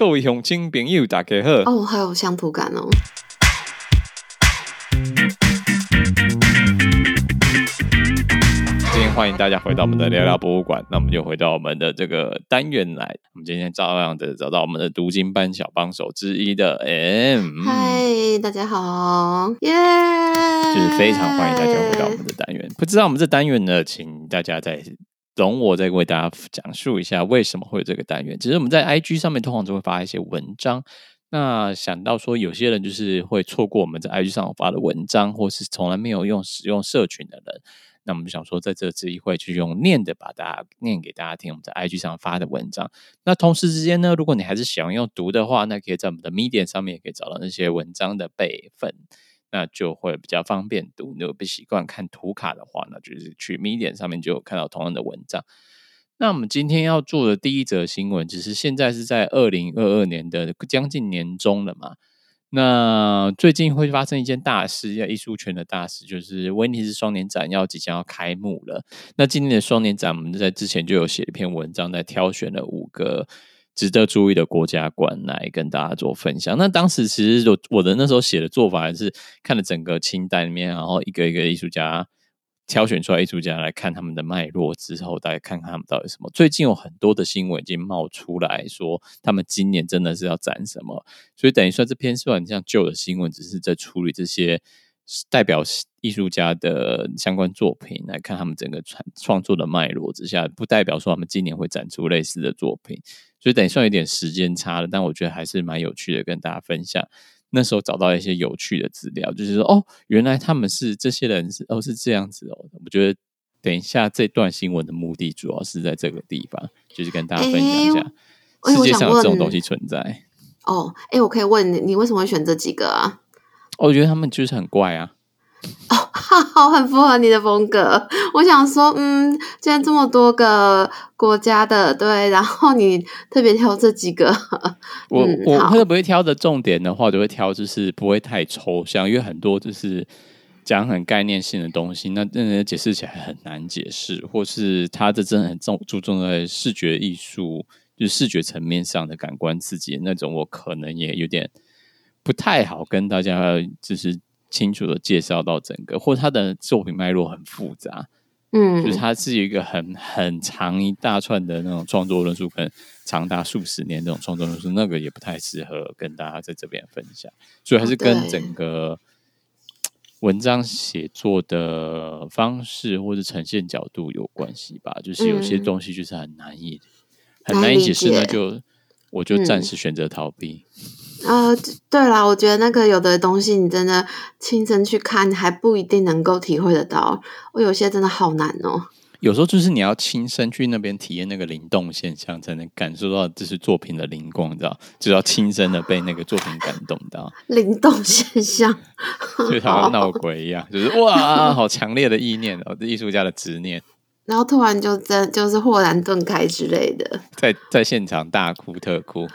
各位乡亲朋友，大家好。哦，还有乡土感哦。今天欢迎大家回到我们的聊聊博物馆。那我们就回到我们的这个单元来。我们今天照样的找到我们的读经班小帮手之一的 M。嗨，大家好，耶、yeah！就是非常欢迎大家回到我们的单元。不知道我们这单元呢，请大家再。容我再为大家讲述一下为什么会有这个单元。其实我们在 IG 上面通常都会发一些文章。那想到说有些人就是会错过我们在 IG 上发的文章，或是从来没有用使用社群的人，那我们想说在这次机会就用念的把大家念给大家听。我们在 IG 上发的文章。那同时之间呢，如果你还是想要读的话，那可以在我们的 Medium 上面也可以找到那些文章的备份。那就会比较方便读。如果不习惯看图卡的话，那就是去 Medium 上面就有看到同样的文章。那我们今天要做的第一则新闻，就是现在是在二零二二年的将近年中了嘛。那最近会发生一件大事，要艺术圈的大事，就是威尼斯双年展要即将要开幕了。那今年的双年展，我们在之前就有写一篇文章，在挑选了五个。值得注意的国家馆来跟大家做分享。那当时其实我我的那时候写的做法，还是看了整个清单里面，然后一个一个艺术家挑选出来，艺术家来看他们的脉络之后，大家看看他们到底什么。最近有很多的新闻已经冒出来说，他们今年真的是要展什么，所以等于说这篇虽然像旧的新闻，只是在处理这些代表艺术家的相关作品，来看他们整个创创作的脉络之下，不代表说他们今年会展出类似的作品。所以等于算有点时间差了，但我觉得还是蛮有趣的，跟大家分享。那时候找到一些有趣的资料，就是说，哦，原来他们是这些人是哦是这样子哦。我觉得等一下这段新闻的目的主要是在这个地方，就是跟大家分享一下世界上有这种东西存在。哦，哎，我可以问你，你为什么会选这几个啊？我觉得他们就是很怪啊。哦，好，很符合你的风格。我想说，嗯，既然这么多个国家的，对，然后你特别挑这几个，我、嗯、我会不会挑的重点的话，就会挑就是不会太抽象，因为很多就是讲很概念性的东西，那真的解释起来很难解释，或是他这真的很重注重在视觉艺术，就是视觉层面上的感官刺激那种，我可能也有点不太好跟大家就是。清楚的介绍到整个，或者他的作品脉络很复杂，嗯，就是他是一个很很长一大串的那种创作论述，可能长达数十年这种创作论述，那个也不太适合跟大家在这边分享，所以还是跟整个文章写作的方式或者呈现角度有关系吧。就是有些东西就是很难以、嗯、很难以解释，那就我就暂时选择逃避。嗯呃，对啦，我觉得那个有的东西你真的亲身去看还不一定能够体会得到，我有些真的好难哦。有时候就是你要亲身去那边体验那个灵动现象，才能感受到这是作品的灵光，你知道？就要亲身的被那个作品感动到。灵动现象，就好像闹鬼一样，就是哇，好强烈的意念哦，这艺术家的执念，然后突然就真就是豁然顿开之类的，在在现场大哭特哭。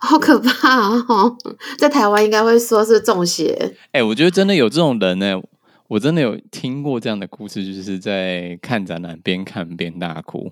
好可怕哦！在台湾应该会说是中邪。哎、欸，我觉得真的有这种人呢。我真的有听过这样的故事，就是在看展览边看边大哭。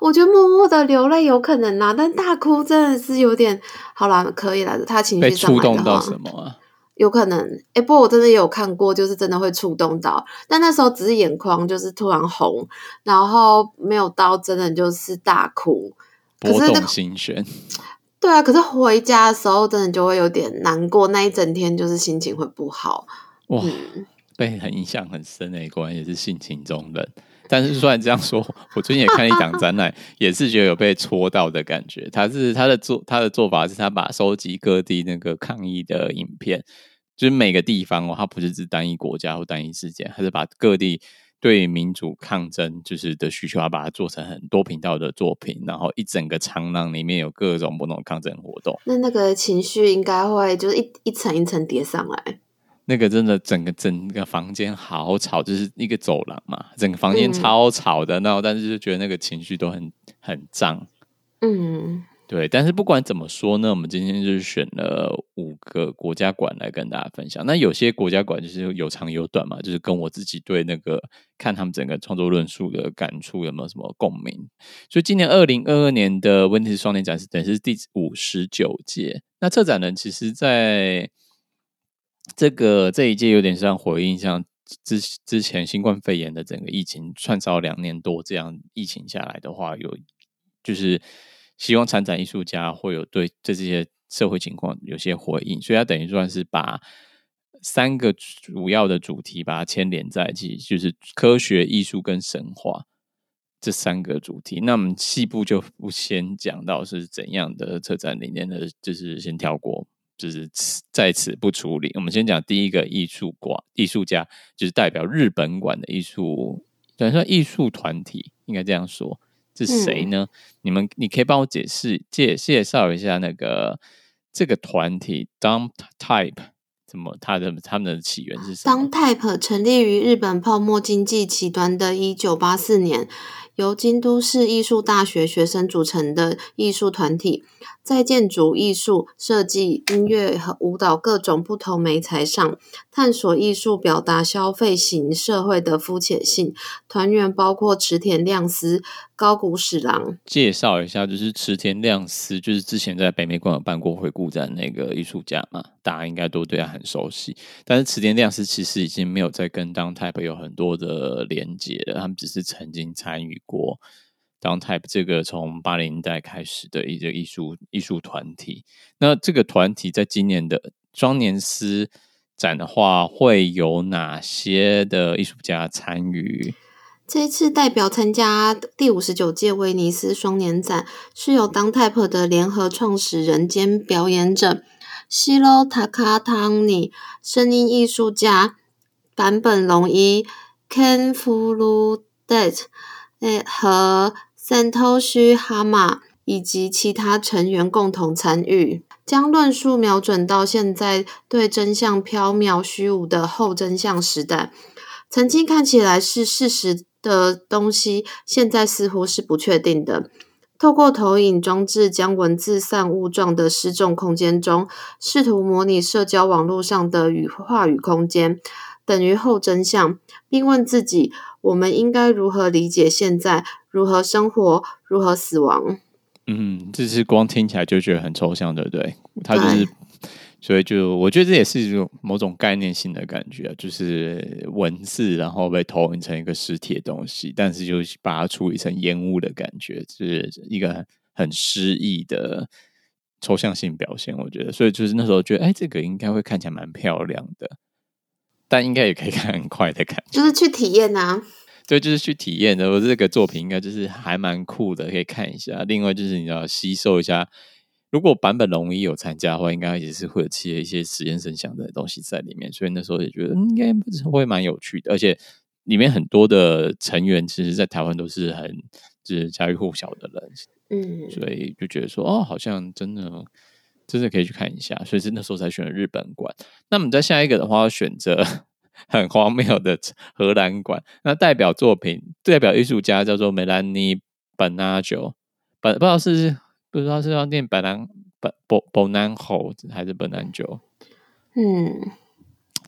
我觉得默默的流泪有可能啦，但大哭真的是有点好啦，可以啦。他情绪被触动到什么啊？有可能。哎、欸，不过我真的也有看过，就是真的会触动到，但那时候只是眼眶就是突然红，然后没有到真的就是大哭，波动心弦。对啊，可是回家的时候真的就会有点难过，那一整天就是心情会不好。哇，嗯、被很印象很深的，果然也是性情中人。但是虽然这样说，我最近也看一档展览，也是觉得有被戳到的感觉。他是他的做他的做法是他把收集各地那个抗议的影片，就是每个地方哦，他不是指单一国家或单一事件，他是把各地。对民主抗争就是的需求，要把它做成很多频道的作品，然后一整个长廊里面有各种不同的抗争活动。那那个情绪应该会就是一一层一层叠上来。那个真的整个整个房间好吵，就是一个走廊嘛，整个房间超吵的，然后但是就觉得那个情绪都很很脏。嗯，对，但是不管怎么说呢，我们今天就是选了五个国家馆来跟大家分享。那有些国家馆就是有长有短嘛，就是跟我自己对那个看他们整个创作论述的感触有没有什么共鸣。所以今年二零二二年的威尼斯双年展是等于是第五十九届。那策展人其实在这个这一届有点像回应，像之之前新冠肺炎的整个疫情串烧两年多，这样疫情下来的话，有就是。希望参展艺术家会有对这些社会情况有些回应，所以他等于算是把三个主要的主题把它牵连在一起，就是科学、艺术跟神话这三个主题。那我们细部就不先讲到是怎样的策展理念的，就是先跳过，就是在此不处理。我们先讲第一个艺术馆艺术家，就是代表日本馆的艺术，等于说艺术团体，应该这样说。是谁呢？嗯、你们，你可以帮我解释介介绍一下那个这个团体 Dump Type 怎么它的他们的起源是什么？Dump Type 成立于日本泡沫经济起端的一九八四年，由京都市艺术大学学生组成的艺术团体。在建筑艺术、设计、音乐和舞蹈各种不同媒材上，探索艺术表达消费型社会的肤浅性。团员包括池田亮司、高谷史郎。介绍一下，就是池田亮司，就是之前在北美馆有办过回顾展那个艺术家嘛，大家应该都对他很熟悉。但是池田亮司其实已经没有再跟 Dump Type 有很多的连接了，他们只是曾经参与国。当 Type 这个从八零年代开始的一个艺术艺术团体，那这个团体在今年的双年斯展的话，会有哪些的艺术家参与？这一次代表参加第五十九届威尼斯双年展，是由当 Type 的联合创始人兼表演者西罗塔卡汤尼、声音艺术家坂本龙一、Ken Furudet 和。Satoshi Hama 以及其他成员共同参与，将论述瞄准到现在对真相缥缈虚无的后真相时代。曾经看起来是事实的东西，现在似乎是不确定的。透过投影装置，将文字散物状的失重空间中，试图模拟社交网络上的语话语空间，等于后真相，并问自己：我们应该如何理解现在？如何生活？如何死亡？嗯，这是光听起来就觉得很抽象，对不对？它就是，所以就我觉得这也是一种某种概念性的感觉，就是文字，然后被投影成一个实体的东西，但是就把它处理成烟雾的感觉，是一个很很诗意的抽象性表现。我觉得，所以就是那时候觉得，哎，这个应该会看起来蛮漂亮的，但应该也可以看很快的感觉，就是去体验啊。对，就是去体验的。我这个作品应该就是还蛮酷的，可以看一下。另外就是你要吸收一下，如果版本龙一有参加的话，应该也是会有一些一些实验声响的东西在里面。所以那时候也觉得应该会蛮有趣的。而且里面很多的成员，其实，在台湾都是很就是家喻户晓的人。嗯，所以就觉得说，哦，好像真的真的可以去看一下。所以是那时候才选了日本馆。那么在下一个的话，选择。很荒谬的荷兰馆，那代表作品代表艺术家叫做梅兰妮本纳久，本不知道是不知道是要念本南本本本南侯还是本南久？嗯，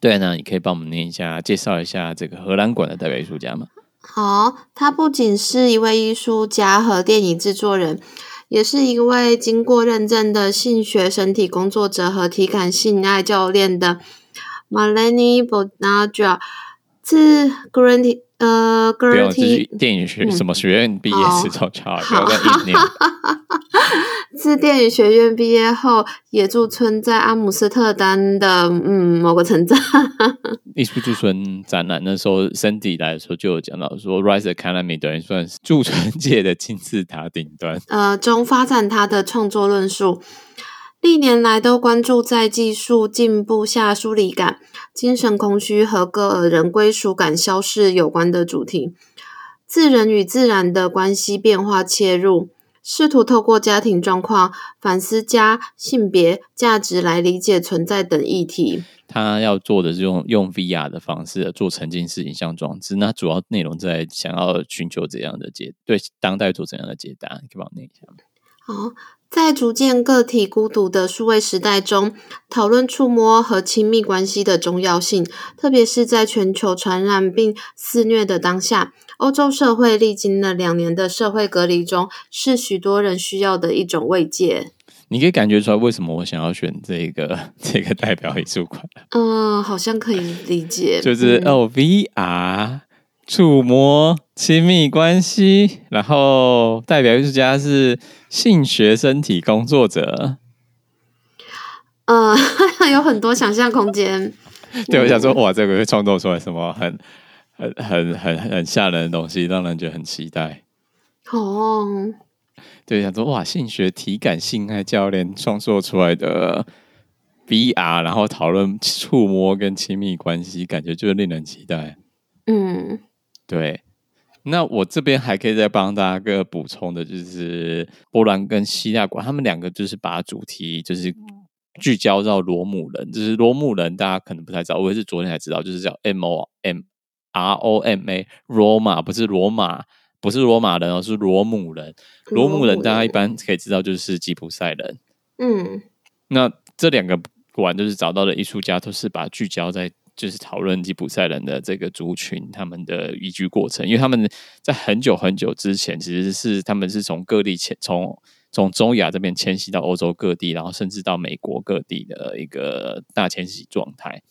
对，呢你可以帮我们念一下，介绍一下这个荷兰馆的代表艺术家吗？好，他不仅是一位艺术家和电影制作人，也是一位经过认证的性学身体工作者和体感性爱教练的。Maleni Bodnaja 自 Grant 呃 Grant 电影学什么学院毕业时候差一年。自电影学院毕业后，也驻村在阿姆斯特丹的嗯某个城镇。艺术驻村展览那时候，Sandy 来的时候就有讲到说，Rise Academy 等于算是驻村界的金字塔顶端。呃，中发展他的创作论述。历年来都关注在技术进步下疏离感、精神空虚和个人归属感消逝有关的主题，自人与自然的关系变化切入，试图透过家庭状况反思家、性别、价值来理解存在等议题。他要做的是用用 VR 的方式做沉浸式影像装置，那主要内容在想要寻求怎样的解对当代做怎样的解答？你可以帮我念一下吗？好。在逐渐个体孤独的数位时代中，讨论触摸和亲密关系的重要性，特别是在全球传染病肆虐的当下，欧洲社会历经了两年的社会隔离中，是许多人需要的一种慰藉。你可以感觉出来为什么我想要选这个 这个代表艺术馆？嗯，好像可以理解，就是哦，VR。触摸亲密关系，然后代表艺术家是性学身体工作者，呃，有很多想象空间。对，我想说，哇，这个会创作出来什么很、很、很、很、很吓人的东西，让人觉得很期待。哦，对，想说，哇，性学体感性爱教练创作出来的 VR，然后讨论触摸跟亲密关系，感觉就是令人期待。嗯。对，那我这边还可以再帮大家个补充的，就是波兰跟希腊馆，他们两个就是把主题就是聚焦到罗姆人，就是罗姆人，大家可能不太知道，我也是昨天才知道，就是叫 M O M R O M A，罗马不是罗马，不是罗马人哦，是罗姆人。罗姆人大家一般可以知道就是吉普赛人。嗯，那这两个馆就是找到的艺术家，都是把聚焦在。就是讨论吉普赛人的这个族群，他们的移居过程，因为他们在很久很久之前，其实是他们是从各地迁，从从中亚这边迁徙到欧洲各地，然后甚至到美国各地的一个大迁徙状态。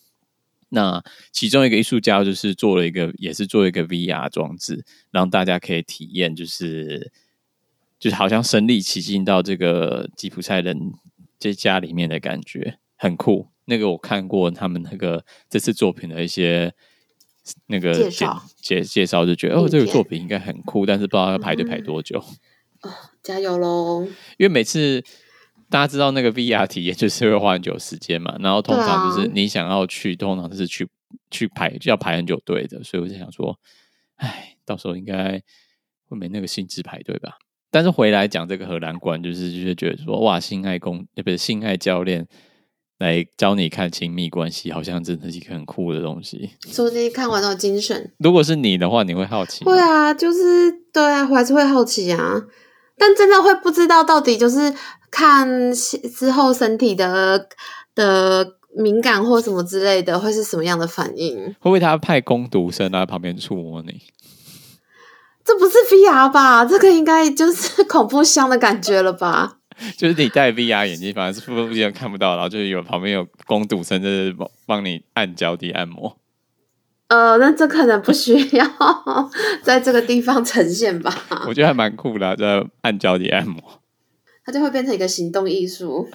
那其中一个艺术家就是做了一个，也是做一个 VR 装置，让大家可以体验，就是就是好像身临其境到这个吉普赛人这家里面的感觉，很酷。那个我看过他们那个这次作品的一些那个介绍介介绍，就觉得哦，这个作品应该很酷，但是不知道要排队排多久。嗯哦、加油喽！因为每次大家知道那个 VR 体验就是会花很久时间嘛，然后通常就是你想要去，通常是去去排就要排很久队的，所以我就想说，哎，到时候应该会没那个兴致排队吧。但是回来讲这个荷兰馆，就是就是觉得说，哇，性爱工也不是性爱教练。来教你看亲密关系，好像真的是一个很酷的东西。说不定看完都有精神。如果是你的话，你会好奇？会啊，就是对啊，我还是会好奇啊。但真的会不知道到底就是看之后身体的的敏感或什么之类的，会是什么样的反应？会不会他派工读生在旁边触摸你？这不是 VR 吧？这个应该就是 恐怖箱的感觉了吧？就是你戴 VR 眼镜，反而是附近看不到，然后就是有旁边有工读生，就是帮帮你按脚底按摩。呃，那这可能不需要在这个地方呈现吧？我觉得还蛮酷的，在按脚底按摩，它就会变成一个行动艺术。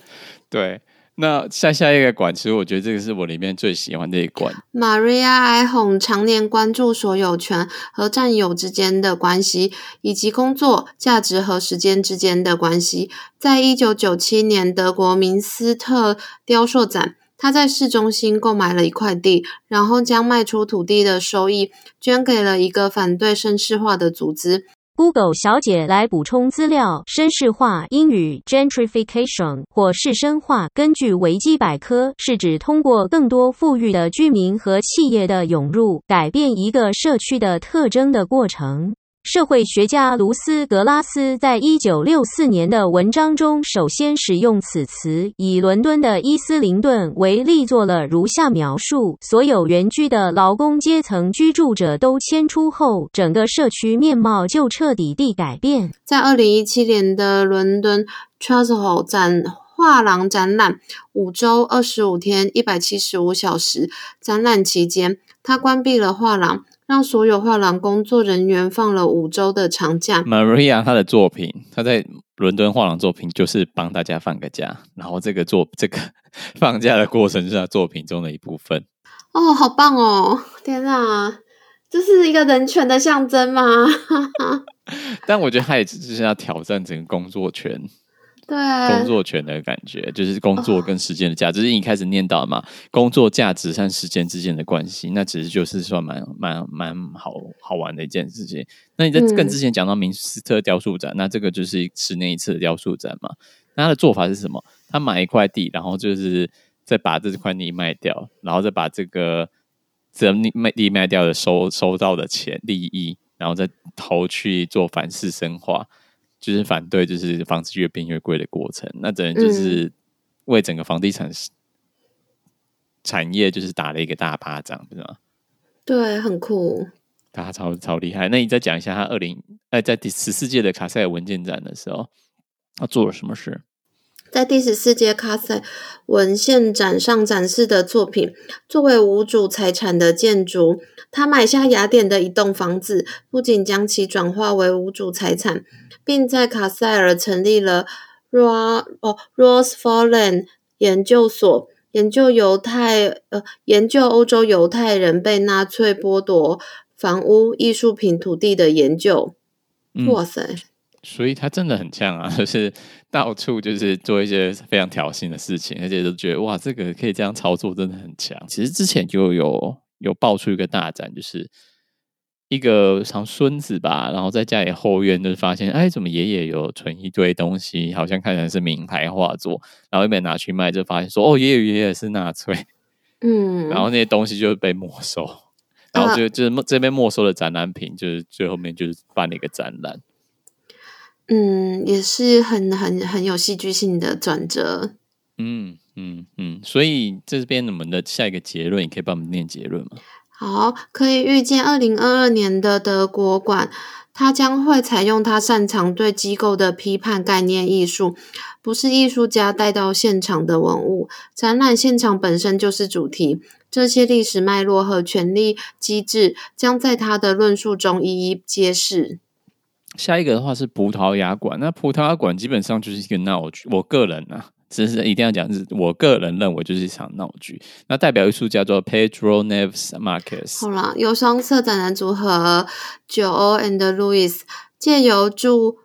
对。那下下一个馆，其实我觉得这个是我里面最喜欢的一馆。Maria Eichhorn 常年关注所有权和占有之间的关系，以及工作、价值和时间之间的关系。在一九九七年德国明斯特雕塑展，他在市中心购买了一块地，然后将卖出土地的收益捐给了一个反对绅士化的组织。Google 小姐来补充资料：绅士化英语 gentrification 或是绅化，根据维基百科，是指通过更多富裕的居民和企业的涌入，改变一个社区的特征的过程。社会学家卢斯格拉斯在一九六四年的文章中，首先使用此词，以伦敦的伊斯灵顿为例，做了如下描述：所有原居的劳工阶层居住者都迁出后，整个社区面貌就彻底地改变。在二零一七年的伦敦 Trussell Hall 展画廊展览，五周二十五天，一百七十五小时。展览期间，他关闭了画廊。让所有画廊工作人员放了五周的长假。Maria 她的作品，她在伦敦画廊作品就是帮大家放个假，然后这个作这个 放假的过程是她作品中的一部分。哦，好棒哦！天哪，这是一个人权的象征吗？但我觉得他也只是要挑战整个工作权。对，工作权的感觉就是工作跟时间的价值，就是你一开始念到嘛，工作价值和时间之间的关系，那其实就是算蛮蛮蛮好好玩的一件事情。那你在更之前讲到明斯特雕塑展，那这个就是十年一次的雕塑展嘛。那他的做法是什么？他买一块地，然后就是再把这块地卖掉，然后再把这个这卖地卖掉的收收到的钱利益，然后再投去做反式生化。就是反对就是房子越变越贵的过程。那等于就是为整个房地产产业就是打了一个大巴掌，是吗？对，很酷。他超超厉害。那你再讲一下他二零哎，在第十四届的卡塞尔文件展的时候，他做了什么事？在第十四届卡塞文献展上展示的作品，作为无主财产的建筑，他买下雅典的一栋房子，不仅将其转化为无主财产，并在卡塞尔成立了 Ro 哦 Rosfolland 研究所，研究犹太呃研究欧洲犹太人被纳粹剥夺房屋、艺术品、土地的研究。嗯、哇塞！所以他真的很强啊，就是到处就是做一些非常挑衅的事情，而且都觉得哇，这个可以这样操作，真的很强。其实之前就有有爆出一个大展，就是一个长孙子吧，然后在家里后院就是发现，哎，怎么爷爷有存一堆东西，好像看起来是名牌画作，然后一边拿去卖，就发现说，哦，爷爷爷爷是纳粹，嗯，然后那些东西就被没收，然后就就是这边没收的展览品，就是最后面就是办了一个展览。嗯，也是很很很有戏剧性的转折。嗯嗯嗯，所以这边我们的下一个结论，你可以帮我们念结论吗？好，可以预见二零二二年的德国馆，它将会采用它擅长对机构的批判概念艺术，不是艺术家带到现场的文物。展览现场本身就是主题，这些历史脉络和权力机制将在他的论述中一一揭示。下一个的话是葡萄牙馆，那葡萄牙馆基本上就是一个闹剧。我个人、啊，只是一定要讲，是我个人认为就是一场闹剧。那代表艺术家叫做 Pedro Neves Marques。好啦，有双色展人组合 Jo and Louis 借由驻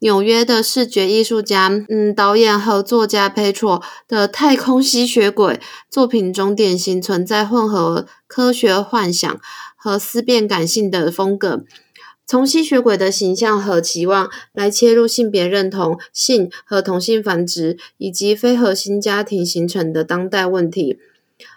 纽约的视觉艺术家、嗯导演和作家 Pedro 的太空吸血鬼作品中，典型存在混合科学幻想和思辨感性的风格。从吸血鬼的形象和期望来切入性别认同、性和同性繁殖以及非核心家庭形成的当代问题。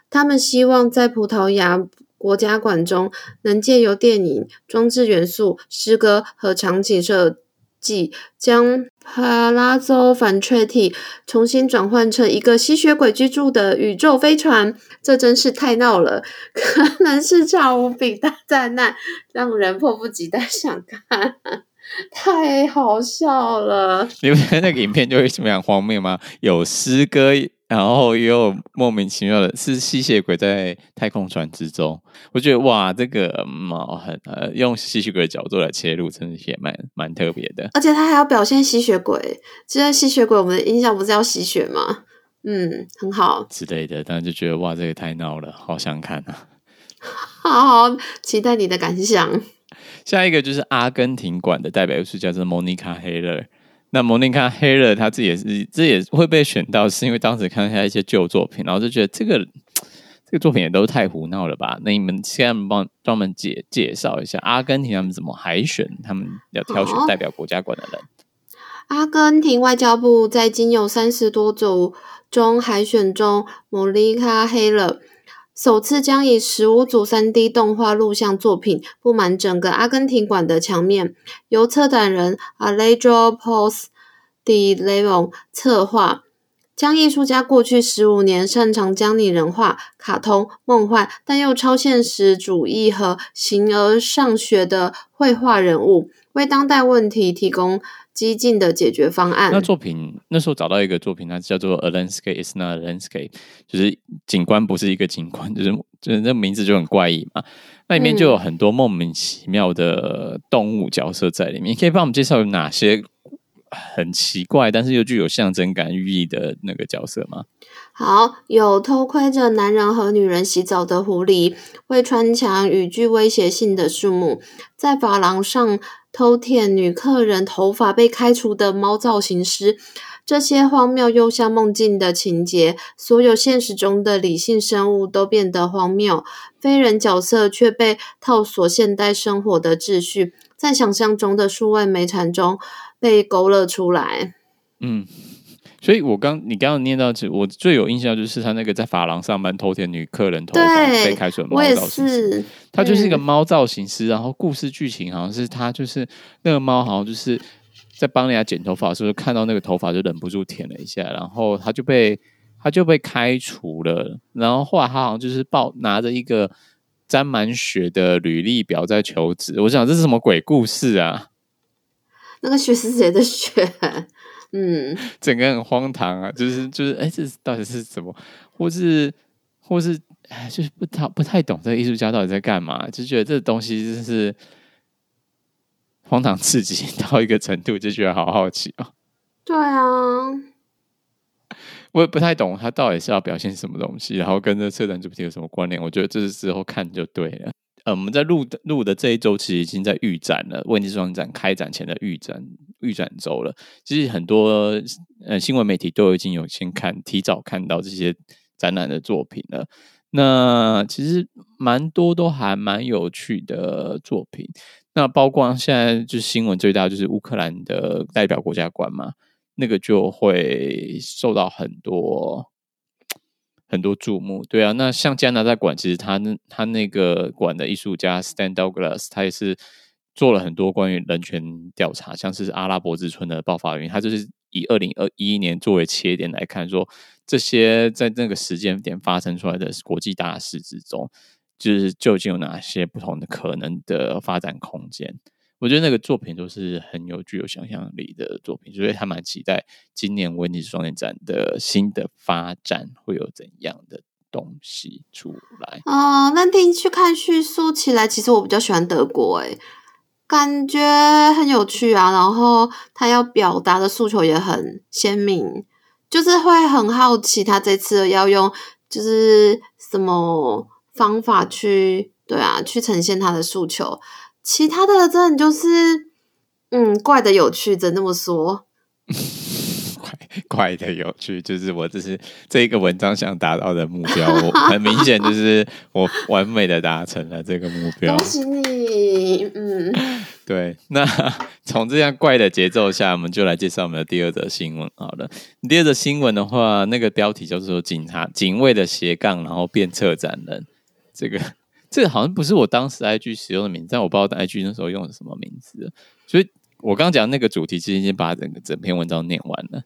他们希望在葡萄牙国家馆中，能借由电影、装置元素、诗歌和场景设计，将帕拉州反确体重新转换成一个吸血鬼居住的宇宙飞船，这真是太闹了，可能是场无比大灾难，让人迫不及待想看，太好笑了！你不觉得那个影片就会非常荒谬吗？有诗歌。然后又莫名其妙的是吸血鬼在太空船之中，我觉得哇，这个毛很呃，用吸血鬼的角度来切入，真的也蛮蛮特别的。而且他还要表现吸血鬼，其实吸血鬼我们的印象不是要吸血吗？嗯，很好之类的，但是就觉得哇，这个太闹了，好想看啊！好，好，期待你的感想。下一个就是阿根廷馆的代表艺术家是莫妮卡·黑勒。那莫妮卡·黑勒他自己也是，这也会被选到，是因为当时看一下一些旧作品，然后就觉得这个这个作品也都太胡闹了吧？那你们现在帮专门介介绍一下阿根廷他们怎么海选，他们要挑选代表国家馆的人。阿根廷外交部在仅有三十多组中海选中，莫妮卡·黑勒。首次将以十五组三 D 动画录像作品布满整个阿根廷馆的墙面，由策展人 Alejandro Pos de Leon 策划，将艺术家过去十五年擅长将拟人化、卡通、梦幻，但又超现实主义和形而上学的绘画人物，为当代问题提供激进的解决方案。那作品那时候找到一个作品，它叫做《A Landscape Is Not a Landscape》，就是景观不是一个景观，就是就是那名字就很怪异嘛。那里面就有很多莫名其妙的动物角色在里面。你可以帮我们介绍有哪些很奇怪，但是又具有象征感寓意的那个角色吗？好，有偷窥着男人和女人洗澡的狐狸，会穿墙与具威胁性的树木，在发廊上。偷舔女客人头发被开除的猫造型师，这些荒谬又像梦境的情节，所有现实中的理性生物都变得荒谬，非人角色却被套索现代生活的秩序，在想象中的数位美产中被勾勒出来。嗯。所以我刚你刚刚念到，我最有印象就是他那个在发廊上班偷舔女客人头发被开除的猫造型师，他就是一个猫造型师。然后故事剧情好像是他就是那个猫，好像就是在帮人家剪头发的时候，看到那个头发就忍不住舔了一下，然后他就被他就被开除了。然后后来他好像就是抱拿着一个沾满血的履历表在求职。我想这是什么鬼故事啊？那个血是谁的血？嗯，整个很荒唐啊！就是就是，哎，这到底是什么？或是或是，哎，就是不太不太懂这个艺术家到底在干嘛？就觉得这个东西真是荒唐刺激 到一个程度，就觉得好好奇啊！对啊，我也不太懂他到底是要表现什么东西，然后跟这策展主题有什么关联？我觉得这是之后看就对了。呃，我们在录的录的这一周，其实已经在预展了。威尼斯双展开展前的预展预展周了。其实很多呃新闻媒体都已经有先看，提早看到这些展览的作品了。那其实蛮多都还蛮有趣的作品。那包括现在就是新闻最大就是乌克兰的代表国家馆嘛，那个就会受到很多。很多注目，对啊，那像加拿大馆，其实他他那个馆的艺术家 Stan Douglas，他也是做了很多关于人权调查，像是阿拉伯之春的爆发原因，他就是以二零二一年作为切点来看，说这些在那个时间点发生出来的国际大事之中，就是究竟有哪些不同的可能的发展空间。我觉得那个作品都是很有具有想象力的作品，所以还蛮期待今年威尼斯双年展的新的发展会有怎样的东西出来。哦，那听去看叙述起来，其实我比较喜欢德国，诶，感觉很有趣啊。然后他要表达的诉求也很鲜明，就是会很好奇他这次要用就是什么方法去对啊，去呈现他的诉求。其他的真的就是，嗯，怪的有趣，只能这么说。怪怪的有趣，就是我这是这一个文章想达到的目标，我很明显就是我完美的达成了这个目标。恭喜你，嗯，对。那从这样怪的节奏下，我们就来介绍我们的第二则新闻。好了，第二则新闻的话，那个标题叫做“警察警卫的斜杠，然后变策展人”，这个。这个好像不是我当时 IG 使用的名字，但我不知道 IG 那时候用的什么名字。所以我刚刚讲那个主题，其实已经把整个整篇文章念完了。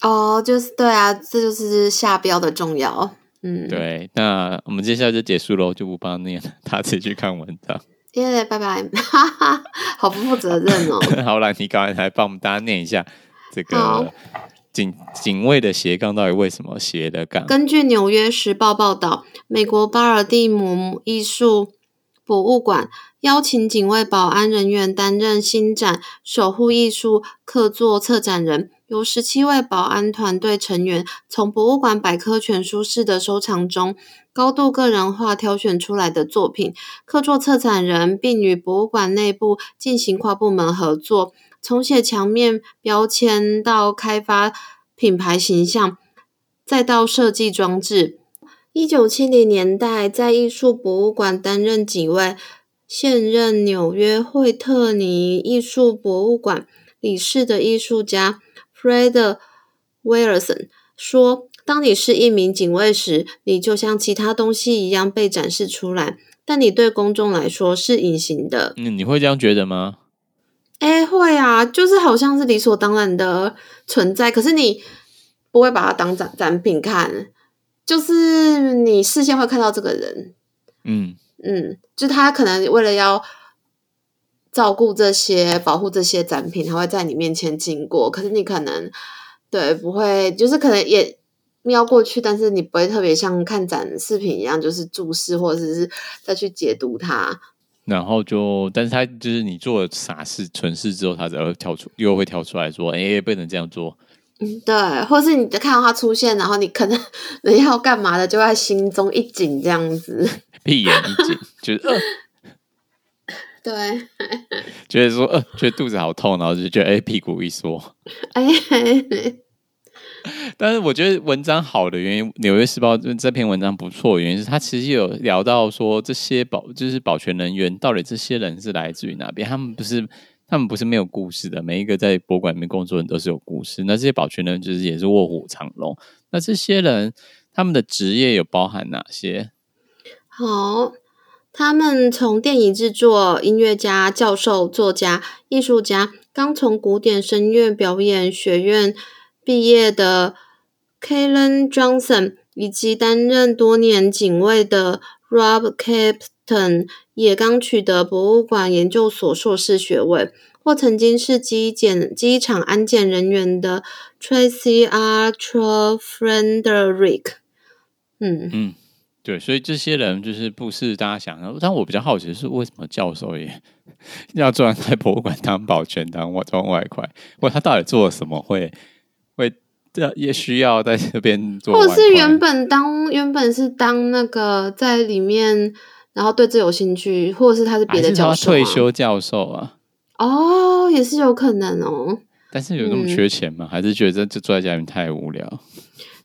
哦，就是对啊，这就是下标的重要。嗯，对。那我们接下来就结束喽，就不帮他念了，他自己去看文章。耶，拜拜，哈哈，好不负责任哦。好了，你赶快来帮我们大家念一下这个。警警卫的斜杠到底为什么斜的杠？根据《纽约时报》报道，美国巴尔的摩艺术博物馆邀请警卫保安人员担任新展“守护艺术”客座策展人，由十七位保安团队成员从博物馆百科全书式的收藏中高度个人化挑选出来的作品。客座策展人并与博物馆内部进行跨部门合作。从写墙面标签到开发品牌形象，再到设计装置。一九七零年代，在艺术博物馆担任警卫。现任纽约惠特尼艺术博物馆理事的艺术家 Fred Wilson 说：“当你是一名警卫时，你就像其他东西一样被展示出来，但你对公众来说是隐形的。”嗯，你会这样觉得吗？哎，会啊，就是好像是理所当然的存在，可是你不会把它当展展品看，就是你视线会看到这个人，嗯嗯，就他可能为了要照顾这些、保护这些展品，他会在你面前经过，可是你可能对不会，就是可能也瞄过去，但是你不会特别像看展视频一样，就是注视或者是再去解读它。然后就，但是他就是你做了傻事、蠢事之后，他才会跳出，又会跳出来说：“哎，不能这样做。”嗯，对，或是你看到他出现，然后你可能你要干嘛的，就在心中一紧，这样子，闭眼一紧，就是呃，对，觉得说呃，觉得肚子好痛，然后就觉得哎，屁股一缩，哎。但是我觉得文章好的原因，《纽约时报》这篇文章不错的原因是，他其实有聊到说，这些保就是保全人员到底这些人是来自于哪边？他们不是他们不是没有故事的，每一个在博物馆里面工作的人都是有故事。那这些保全人就是也是卧虎藏龙。那这些人他们的职业有包含哪些？好，他们从电影制作、音乐家、教授、作家、艺术家。刚从古典声乐表演学院毕业的 Kalen Johnson，以及担任多年警卫的 Rob Captain，也刚取得博物馆研究所硕士学位。或曾经是机检机场安检人员的 Tracy Archer Frederick，嗯嗯，对，所以这些人就是不是大家想的。但我比较好奇的是，为什么教授也 要专在博物馆当保全当外装外快？或他到底做了什么会这也需要在这边做？或者是原本当原本是当那个在里面，然后对这有兴趣，或者是他是别的教授、啊、退休教授啊？哦，也是有可能哦。但是有那么缺钱吗？嗯、还是觉得就坐在家里面太无聊？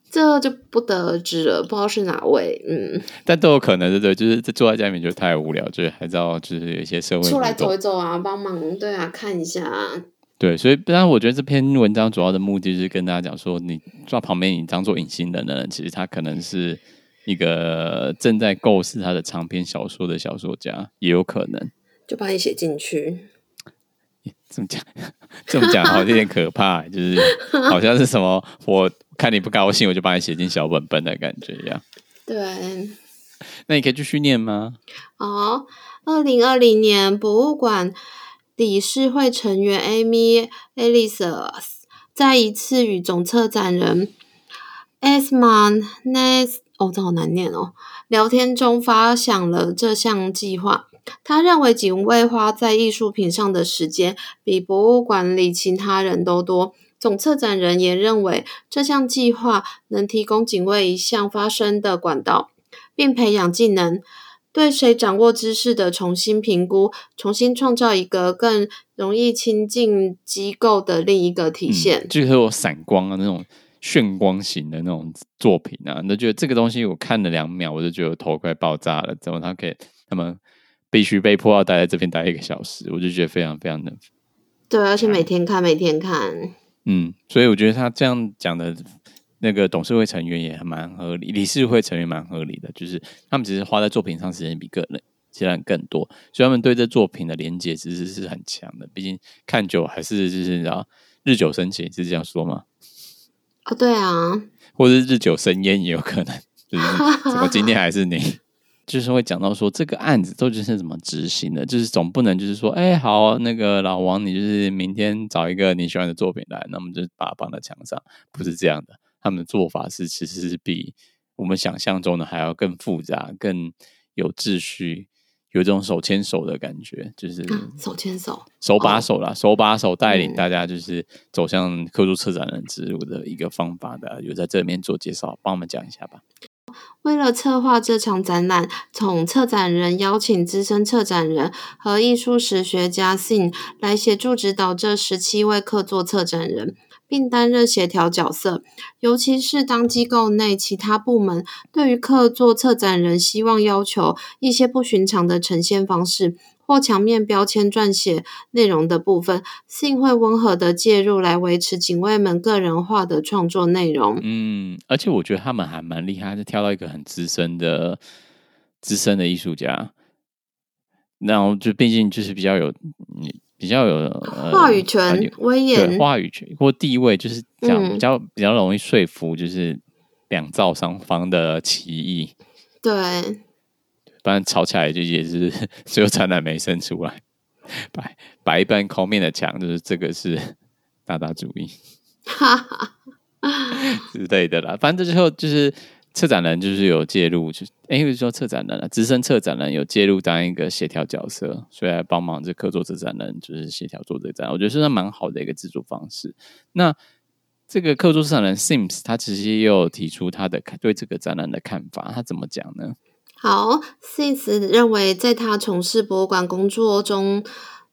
这就不得而知了，不知道是哪位。嗯，但都有可能，对对，就是这坐在家里面就太无聊，就是还是要就是有一些社会出来走一走啊，帮忙对啊，看一下。对，所以当然，我觉得这篇文章主要的目的就是跟大家讲说，你坐旁边，你当做隐形人的人，其实他可能是一个正在构思他的长篇小说的小说家，也有可能就把你写进去。这么讲，这么讲好像有点可怕，就是 好像是什么，我看你不高兴，我就把你写进小本本的感觉一样。对，那你可以继续念吗？哦，二零二零年博物馆理事会成员 Amy Ellis 在一次与总策展人 Esmond Ness 哦，这好难念哦，聊天中发想了这项计划。他认为警卫花在艺术品上的时间比博物馆里其他人都多。总策展人也认为这项计划能提供警卫一项发声的管道，并培养技能，对谁掌握知识的重新评估，重新创造一个更容易亲近机构的另一个体现。嗯、就是有闪光啊，那种炫光型的那种作品啊，那觉得这个东西我看了两秒，我就觉得头快爆炸了。怎么他可以他们？必须被迫要待在这边待一个小时，我就觉得非常非常的。对，而且每天看，每天看。嗯，所以我觉得他这样讲的那个董事会成员也蛮合理，理事会成员蛮合理的，就是他们其实花在作品上时间比个人其他人更多，所以他们对这作品的连接其实是很强的。毕竟看久还是就是你知道日久生情，是这样说吗？哦，对啊，或者日久生烟也有可能，就是怎么今天还是你。就是会讲到说这个案子究竟是怎么执行的，就是总不能就是说，哎，好，那个老王，你就是明天找一个你喜欢的作品来，那我们就把它绑在墙上，不是这样的。他们的做法是其实是比我们想象中的还要更复杂、更有秩序，有一种手牵手的感觉，就是、嗯、手牵手、手把手啦，哦、手把手带领大家，就是走向客座策展人之路的一个方法的。有在这里面做介绍，帮我们讲一下吧。为了策划这场展览，总策展人邀请资深策展人和艺术史学家 Sin 来协助指导这十七位客座策展人，并担任协调角色。尤其是当机构内其他部门对于客座策展人希望要求一些不寻常的呈现方式。或墙面标签撰写内容的部分，信会温和的介入来维持警卫们个人化的创作内容。嗯，而且我觉得他们还蛮厉害，是挑到一个很资深的资深的艺术家，然后就毕竟就是比较有比较有、呃、话语权、威严、话语权或地位，就是讲比较、嗯、比较容易说服，就是两造双方的歧义。对。不然吵起来就也是只有展览没生出来，白白一半空面的墙，就是这个是大大主义，之类的啦。反正最后就是策展人就是有介入，就哎，因为说策展人啊，资深策展人有介入当一个协调角色，所以来帮忙这客座策展人就是协调做这个展，我觉得是蛮好的一个制作方式。那这个客座策展人 Sims 他其实也有提出他的对这个展览的看法，他怎么讲呢？好，Sims 认为，在他从事博物馆工作中，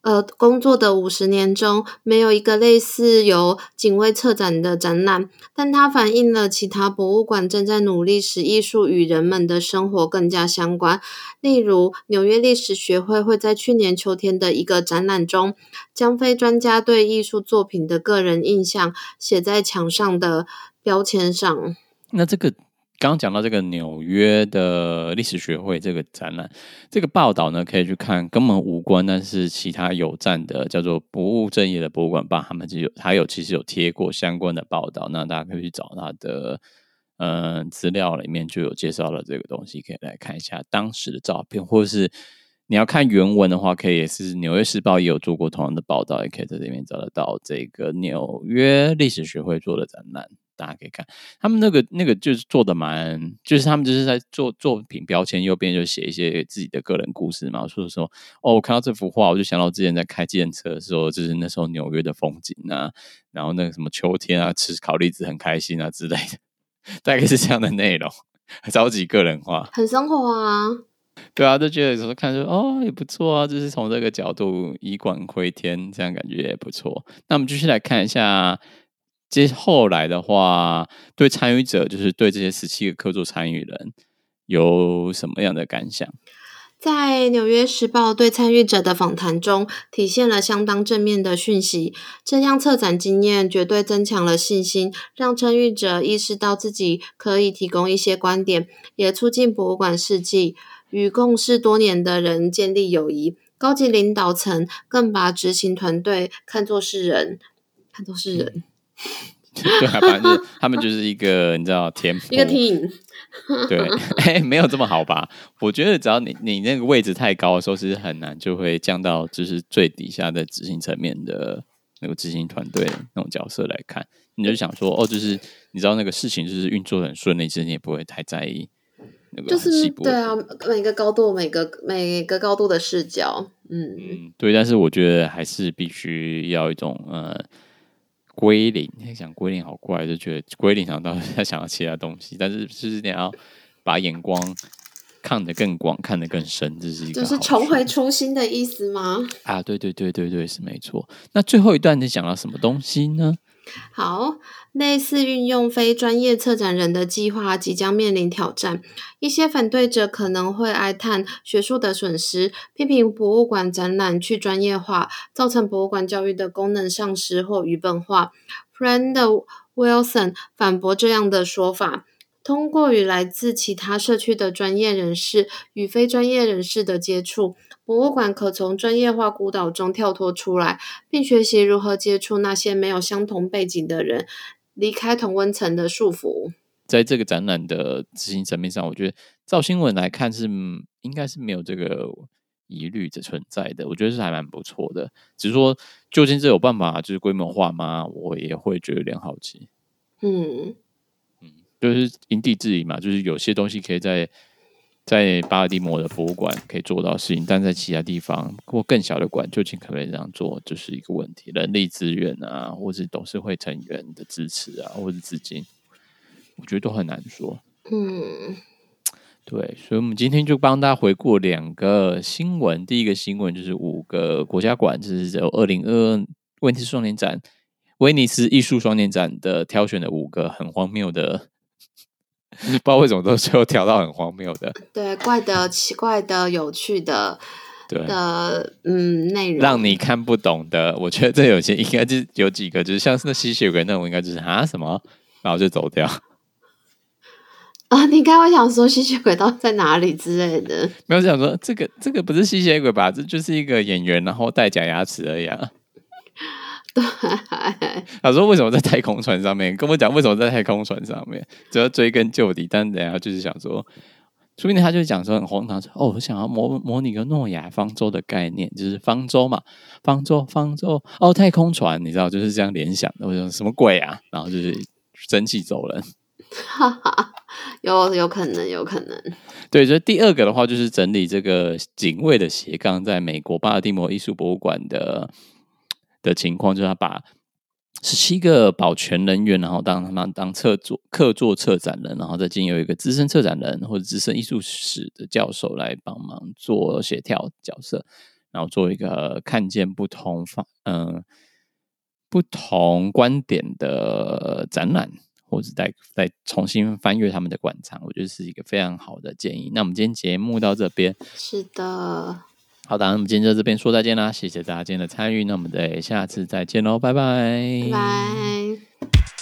呃，工作的五十年中，没有一个类似由警卫策展的展览，但它反映了其他博物馆正在努力使艺术与人们的生活更加相关。例如，纽约历史学会会在去年秋天的一个展览中，将非专家对艺术作品的个人印象写在墙上的标签上。那这个。刚刚讲到这个纽约的历史学会这个展览，这个报道呢，可以去看，根本无关，但是其他有赞的叫做不务正业的博物馆吧，他们就有还有其实有贴过相关的报道，那大家可以去找他的嗯资料里面就有介绍了这个东西，可以来看一下当时的照片，或者是你要看原文的话，可以是《纽约时报》也有做过同样的报道，也可以在这里面找得到这个纽约历史学会做的展览。大家可以看他们那个那个就是做的蛮，就是他们就是在做作品标签，右边就写一些自己的个人故事嘛。所以说，哦，我看到这幅画，我就想到之前在开计程车的时候，就是那时候纽约的风景啊，然后那个什么秋天啊，吃烤栗子很开心啊之类的，大概是这样的内容，超级个人化，很生活啊。对啊，就觉得有时候看说哦也不错啊，就是从这个角度以管窥天，这样感觉也不错。那我们继续来看一下。接后来的话，对参与者，就是对这些十七个客座参与人，有什么样的感想？在《纽约时报》对参与者的访谈中，体现了相当正面的讯息。这样策展经验绝对增强了信心，让参与者意识到自己可以提供一些观点，也促进博物馆事迹，与共事多年的人建立友谊。高级领导层更把执行团队看作是人，看作是人。嗯 对啊，反正他们就是一个你知道，天赋，一个 team。对，哎、欸，没有这么好吧？我觉得只要你你那个位置太高的时候，其实很难就会降到就是最底下的执行层面的那个执行团队那种角色来看，你就想说哦，就是你知道那个事情就是运作很顺利，其实你也不会太在意那个就是对啊，每个高度，每个每个高度的视角，嗯嗯，对，但是我觉得还是必须要一种呃。归零，你想归零好怪，就觉得归零想到 他想到其他东西，但是就是你要把眼光看得更广，看得更深，这是一个就是重回初心的意思吗？啊，对对对对对，是没错。那最后一段你讲到什么东西呢？好，类似运用非专业策展人的计划即将面临挑战。一些反对者可能会哀叹学术的损失，批评博物馆展览去专业化，造成博物馆教育的功能丧失或愚笨化。Friend Wilson 反驳这样的说法。通过与来自其他社区的专业人士与非专业人士的接触，博物馆可从专业化孤岛中跳脱出来，并学习如何接触那些没有相同背景的人，离开同温层的束缚。在这个展览的执行层面上，我觉得照新闻来看是应该是没有这个疑虑的存在的。我觉得是还蛮不错的，只是说究竟这有办法就是规模化吗？我也会觉得有点好奇。嗯。就是因地制宜嘛，就是有些东西可以在在巴尔的摩的博物馆可以做到事情，但在其他地方或更小的馆，究竟可不可以这样做，就是一个问题。人力资源啊，或是董事会成员的支持啊，或者资金，我觉得都很难说。嗯，对，所以我们今天就帮大家回顾两个新闻。第一个新闻就是五个国家馆，就是有二零二二威尼斯双年展、威尼斯艺术双年展的挑选的五个很荒谬的。不知道为什么都 最后调到很荒谬的，对，怪的、奇怪的、有趣的，对的，嗯，内容让你看不懂的。我觉得这有些应该就是有几个，就是像是那吸血鬼那种，应该就是啊什么，然后就走掉。啊，你刚刚想说吸血鬼到底在哪里之类的？没有想说这个这个不是吸血鬼吧？这就是一个演员，然后戴假牙齿而已啊。对，他说为什么在太空船上面？跟我讲为什么在太空船上面？只要追根究底，但等下就是想说，说不定他就讲说很荒唐，说哦，我想要模模拟个诺亚方舟的概念，就是方舟嘛，方舟方舟哦，太空船，你知道就是这样联想的。我说什么鬼啊？然后就是生气走人。哈哈，有有可能，有可能。对，所以第二个的话就是整理这个警卫的斜杠，在美国巴尔的摩艺术博物馆的。的情况就是他把十七个保全人员，然后当他们当客座客座策展人，然后再经由一个资深策展人或者资深艺术史的教授来帮忙做协调角色，然后做一个看见不同方嗯不同观点的展览，或者再再重新翻阅他们的馆藏，我觉得是一个非常好的建议。那我们今天节目到这边，是的。好的，那我们今天就这边说再见啦，谢谢大家今天的参与，那我们得下次再见喽，拜拜，拜拜。